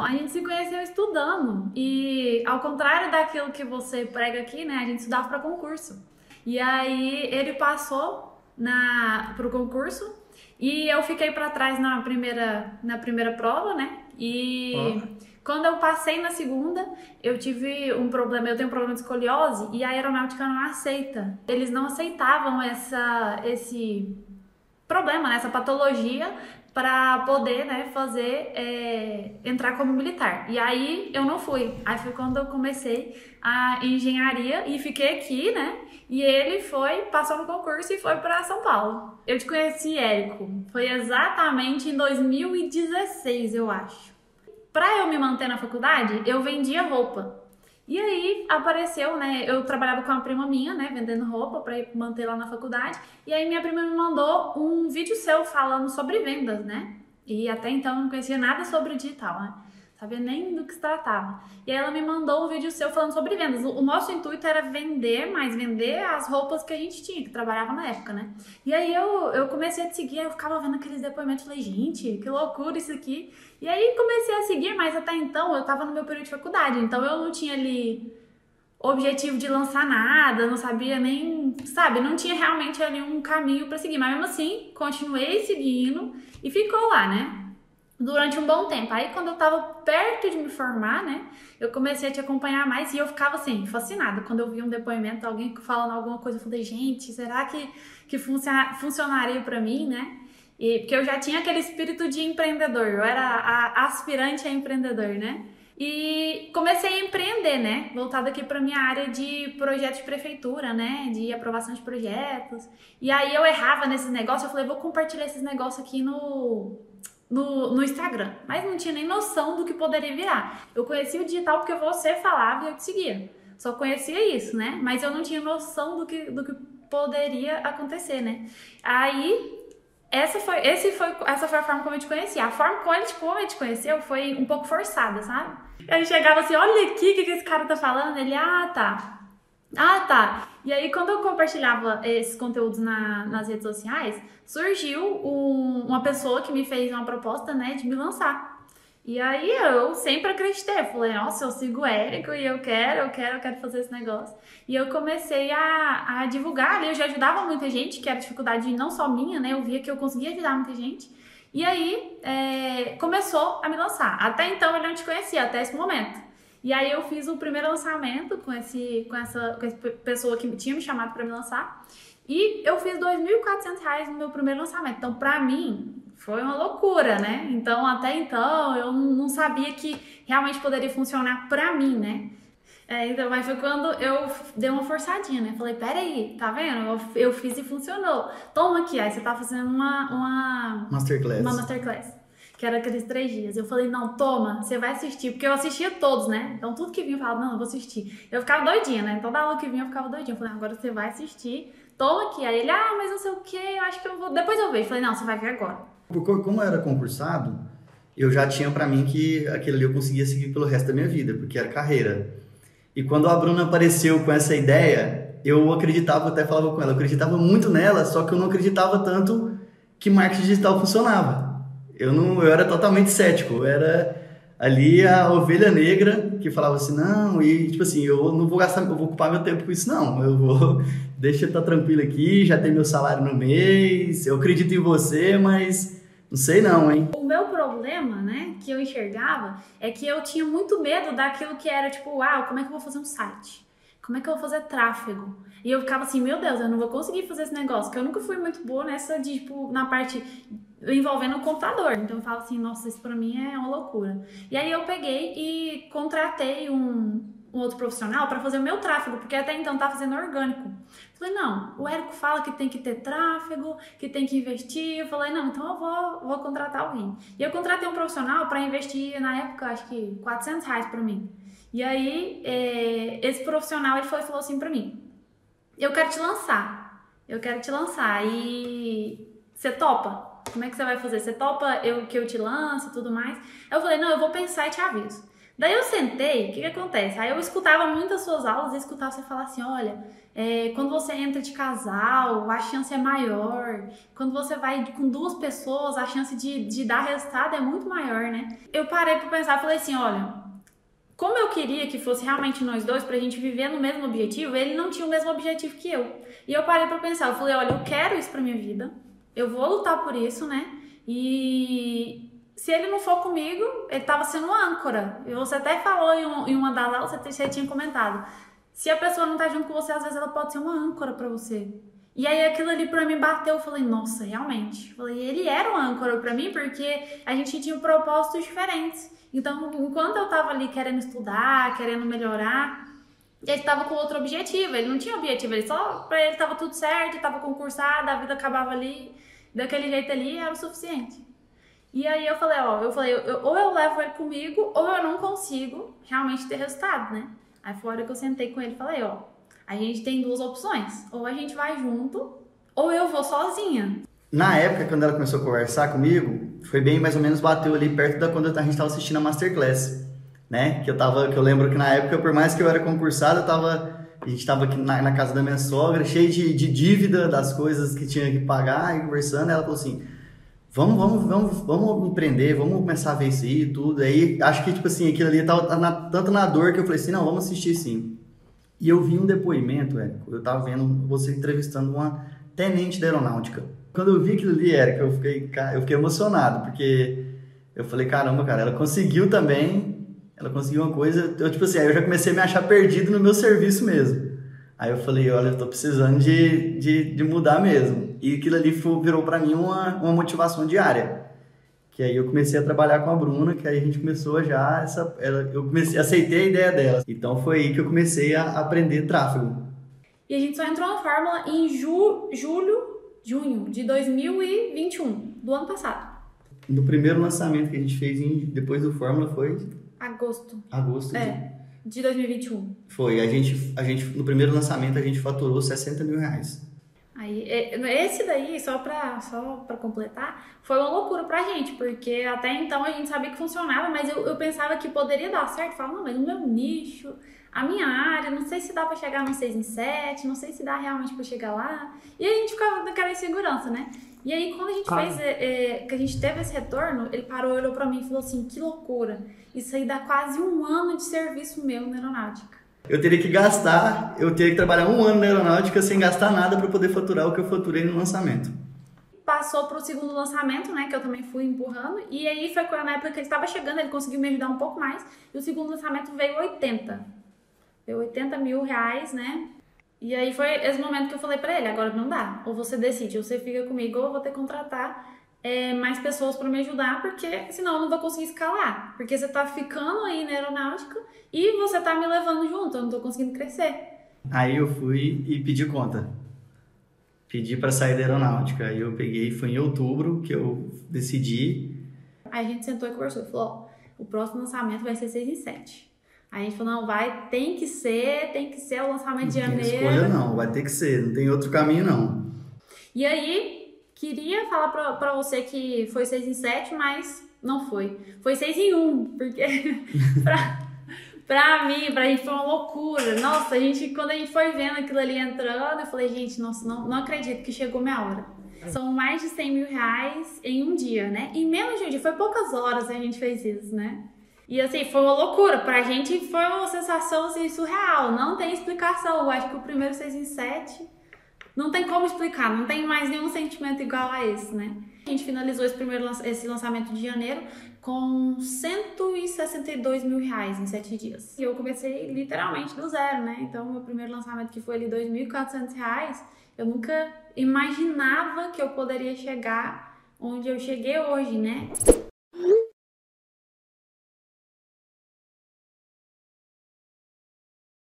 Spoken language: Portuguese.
A gente se conheceu estudando e ao contrário daquilo que você prega aqui, né, a gente estudava para concurso. E aí ele passou na pro concurso e eu fiquei para trás na primeira na primeira prova, né? E oh. quando eu passei na segunda, eu tive um problema, eu tenho um problema de escoliose e a aeronáutica não aceita. Eles não aceitavam essa esse problema, né, essa patologia para poder, né, fazer é, entrar como militar. E aí eu não fui. Aí foi quando eu comecei a engenharia e fiquei aqui, né? E ele foi, passou no concurso e foi para São Paulo. Eu te conheci, Érico, foi exatamente em 2016, eu acho. Para eu me manter na faculdade, eu vendia roupa. E aí apareceu, né? Eu trabalhava com uma prima minha, né? Vendendo roupa para manter lá na faculdade. E aí minha prima me mandou um vídeo seu falando sobre vendas, né? E até então eu não conhecia nada sobre digital, né? Sabia nem do que se tratava. E aí ela me mandou um vídeo seu falando sobre vendas. O nosso intuito era vender, mas vender as roupas que a gente tinha, que trabalhava na época, né? E aí eu, eu comecei a te seguir, eu ficava vendo aqueles depoimentos, falei, gente, que loucura isso aqui. E aí comecei a seguir, mas até então eu tava no meu período de faculdade, então eu não tinha ali objetivo de lançar nada, não sabia nem, sabe, não tinha realmente ali um caminho para seguir, mas mesmo assim, continuei seguindo e ficou lá, né? Durante um bom tempo. Aí quando eu tava perto de me formar, né, eu comecei a te acompanhar mais e eu ficava assim, fascinada. Quando eu vi um depoimento, alguém falando alguma coisa, eu falei, gente, será que, que funcionaria para mim, né? E, porque eu já tinha aquele espírito de empreendedor, eu era a aspirante a empreendedor, né? E comecei a empreender, né? Voltado aqui para minha área de projetos de prefeitura, né? De aprovação de projetos. E aí eu errava nesses negócios, eu falei, vou compartilhar esses negócios aqui no no, no Instagram, mas não tinha nem noção do que poderia virar. Eu conhecia o digital porque você falava e eu te seguia. Só conhecia isso, né? Mas eu não tinha noção do que, do que poderia acontecer, né? Aí essa foi, esse foi, essa foi a forma como eu te conheci. A forma como ele, como ele te conheceu foi um pouco forçada, sabe? Ele chegava assim, olha aqui o que, que esse cara tá falando. Ele, ah, tá. Ah, tá. E aí, quando eu compartilhava esses conteúdos na, nas redes sociais, surgiu um, uma pessoa que me fez uma proposta, né, de me lançar. E aí eu sempre acreditei, falei, nossa, eu sigo o Érico e eu quero, eu quero, eu quero fazer esse negócio. E eu comecei a, a divulgar, eu já ajudava muita gente, que era dificuldade não só minha, né, eu via que eu conseguia ajudar muita gente. E aí é, começou a me lançar. Até então ele não te conhecia, até esse momento. E aí eu fiz o primeiro lançamento com, esse, com, essa, com essa pessoa que tinha me chamado para me lançar. E eu fiz R$ 2.400 no meu primeiro lançamento. Então, para mim, foi uma loucura, né? Então, até então, eu não sabia que realmente poderia funcionar para mim, né? É, então, mas foi quando eu dei uma forçadinha, né? Falei, peraí, tá vendo? Eu, eu fiz e funcionou. Toma aqui, aí você tá fazendo uma... uma masterclass. Uma masterclass que era aqueles três dias. Eu falei, não, toma, você vai assistir, porque eu assistia todos, né? Então tudo que vinha eu falava, não, eu vou assistir. Eu ficava doidinha, né? Toda aula que vinha eu ficava doidinha. Eu falei, agora você vai assistir, toma aqui. Aí ele, ah, mas não sei o que, eu acho que eu vou. Depois eu vejo. Eu falei, não, você vai ver agora. Como eu era concursado, eu já tinha para mim que aquele ali eu conseguia seguir pelo resto da minha vida, porque era carreira. E quando a Bruna apareceu com essa ideia, eu acreditava, até falava com ela, eu acreditava muito nela, só que eu não acreditava tanto que marketing digital funcionava. Eu não, eu era totalmente cético. Eu era ali a ovelha negra que falava assim, não, e tipo assim, eu não vou gastar, eu vou ocupar meu tempo com isso, não. Eu vou, deixa eu estar tranquilo aqui, já tem meu salário no mês, eu acredito em você, mas não sei não, hein? O meu problema, né, que eu enxergava, é que eu tinha muito medo daquilo que era tipo, ah, como é que eu vou fazer um site? Como é que eu vou fazer tráfego? E eu ficava assim, meu Deus, eu não vou conseguir fazer esse negócio, porque eu nunca fui muito boa nessa de, tipo, na parte envolvendo o computador. Então eu falo assim, nossa, isso pra mim é uma loucura. E aí eu peguei e contratei um, um outro profissional para fazer o meu tráfego, porque até então tá fazendo orgânico. Falei, não, o Érico fala que tem que ter tráfego, que tem que investir. Eu falei, não, então eu vou, vou contratar alguém. E eu contratei um profissional para investir, na época, acho que 400 reais pra mim. E aí, é, esse profissional, ele foi, falou assim pra mim, eu quero te lançar, eu quero te lançar, e você topa? Como é que você vai fazer? Você topa eu, que eu te lance e tudo mais? Eu falei, não, eu vou pensar e te aviso. Daí eu sentei, o que, que acontece? Aí eu escutava muitas suas aulas e escutava você falar assim: olha, é, quando você entra de casal, a chance é maior. Quando você vai com duas pessoas, a chance de, de dar resultado é muito maior, né? Eu parei para pensar e falei assim: olha, como eu queria que fosse realmente nós dois pra gente viver no mesmo objetivo, ele não tinha o mesmo objetivo que eu. E eu parei para pensar, eu falei: olha, eu quero isso pra minha vida, eu vou lutar por isso, né? E se ele não for comigo, ele estava sendo âncora. E você até falou em, um, em uma das aulas, você tinha comentado. Se a pessoa não tá junto com você, às vezes ela pode ser uma âncora para você. E aí aquilo ali para mim bateu, eu falei, nossa, realmente. Eu falei, ele era uma âncora para mim porque a gente tinha propósitos diferentes. Então, enquanto eu tava ali querendo estudar, querendo melhorar, ele estava com outro objetivo. Ele não tinha objetivo, ele só ele tava tudo certo, tava concursado, a vida acabava ali, daquele jeito ali era o suficiente. E aí eu falei, ó, eu falei, ou eu levo ele comigo, ou eu não consigo realmente ter resultado, né? Aí foi a hora que eu sentei com ele e falei, ó, a gente tem duas opções. Ou a gente vai junto, ou eu vou sozinha. Na época, quando ela começou a conversar comigo, foi bem mais ou menos bateu ali perto da quando a gente estava assistindo a Masterclass, né? Que eu tava, que eu lembro que na época, por mais que eu era concursado, eu tava, a gente estava aqui na, na, casa da minha sogra, cheio de, de dívida das coisas que tinha que pagar e conversando, ela falou assim: vamos, vamos, vamos, vamos empreender, vamos começar a ver isso aí tudo. Aí acho que, tipo assim, aquilo ali tava na, tanto na dor que eu falei assim, não, vamos assistir sim. E eu vi um depoimento, Érico, eu tava vendo você entrevistando uma tenente da aeronáutica. Quando eu vi aquilo ali, Érico, eu fiquei, eu fiquei emocionado, porque eu falei, caramba, cara, ela conseguiu também, ela conseguiu uma coisa, eu, tipo assim, aí eu já comecei a me achar perdido no meu serviço mesmo. Aí eu falei, olha, eu tô precisando de, de, de mudar mesmo. E aquilo ali foi, virou para mim uma, uma motivação diária. Que aí eu comecei a trabalhar com a Bruna, que aí a gente começou já essa. Ela, eu comecei, aceitei a ideia dela. Então foi aí que eu comecei a aprender tráfego. E a gente só entrou na Fórmula em ju, julho, junho de 2021, do ano passado. No primeiro lançamento que a gente fez em, depois do Fórmula foi. Agosto. Agosto. É. De... de 2021. Foi. A gente, a gente, no primeiro lançamento, a gente faturou 60 mil reais. Aí, é, esse daí, só pra, só pra completar, foi uma loucura pra gente, porque até então a gente sabia que funcionava, mas eu, eu pensava que poderia dar certo. Falava, não, mas o meu nicho, a minha área, não sei se dá pra chegar no 6 em 7, não sei se dá realmente pra chegar lá. E a gente ficava naquela insegurança, né? E aí, quando a gente Calma. fez, é, é, que a gente teve esse retorno, ele parou, olhou pra mim e falou assim: que loucura, isso aí dá quase um ano de serviço meu na aeronáutica eu teria que gastar, eu teria que trabalhar um ano na aeronáutica sem gastar nada para poder faturar o que eu faturei no lançamento. Passou para o segundo lançamento, né, que eu também fui empurrando, e aí foi na época que ele estava chegando, ele conseguiu me ajudar um pouco mais, e o segundo lançamento veio 80. Veio 80 mil reais, né, e aí foi esse momento que eu falei para ele, agora não dá, ou você decide, ou você fica comigo, ou eu vou ter que contratar é, mais pessoas para me ajudar, porque senão eu não vou conseguir escalar. Porque você tá ficando aí na aeronáutica e você tá me levando junto, eu não tô conseguindo crescer. Aí eu fui e pedi conta. Pedi para sair da aeronáutica. Aí eu peguei, foi em outubro que eu decidi. Aí a gente sentou e conversou. Falou: ó, o próximo lançamento vai ser 6 em 7. A gente falou: não, vai, tem que ser, tem que ser o lançamento não de janeiro. Não tem escolha, não, vai ter que ser, não tem outro caminho, não. E aí Queria falar pra, pra você que foi 6 em 7, mas não foi. Foi 6 em 1, porque pra, pra mim, pra gente foi uma loucura. Nossa, a gente, quando a gente foi vendo aquilo ali entrando, eu falei, gente, nossa, não, não acredito que chegou minha hora. São mais de 100 mil reais em um dia, né? Em menos de um dia, foi poucas horas a gente fez isso, né? E assim, foi uma loucura. Pra gente foi uma sensação assim, surreal. Não tem explicação. Eu acho que o primeiro 6 em 7 não tem como explicar, não tem mais nenhum sentimento igual a esse, né? A gente finalizou esse primeiro esse lançamento de janeiro com 162 mil reais em sete dias. E eu comecei literalmente do zero, né? Então, meu primeiro lançamento que foi ali 2.400 reais, eu nunca imaginava que eu poderia chegar onde eu cheguei hoje, né?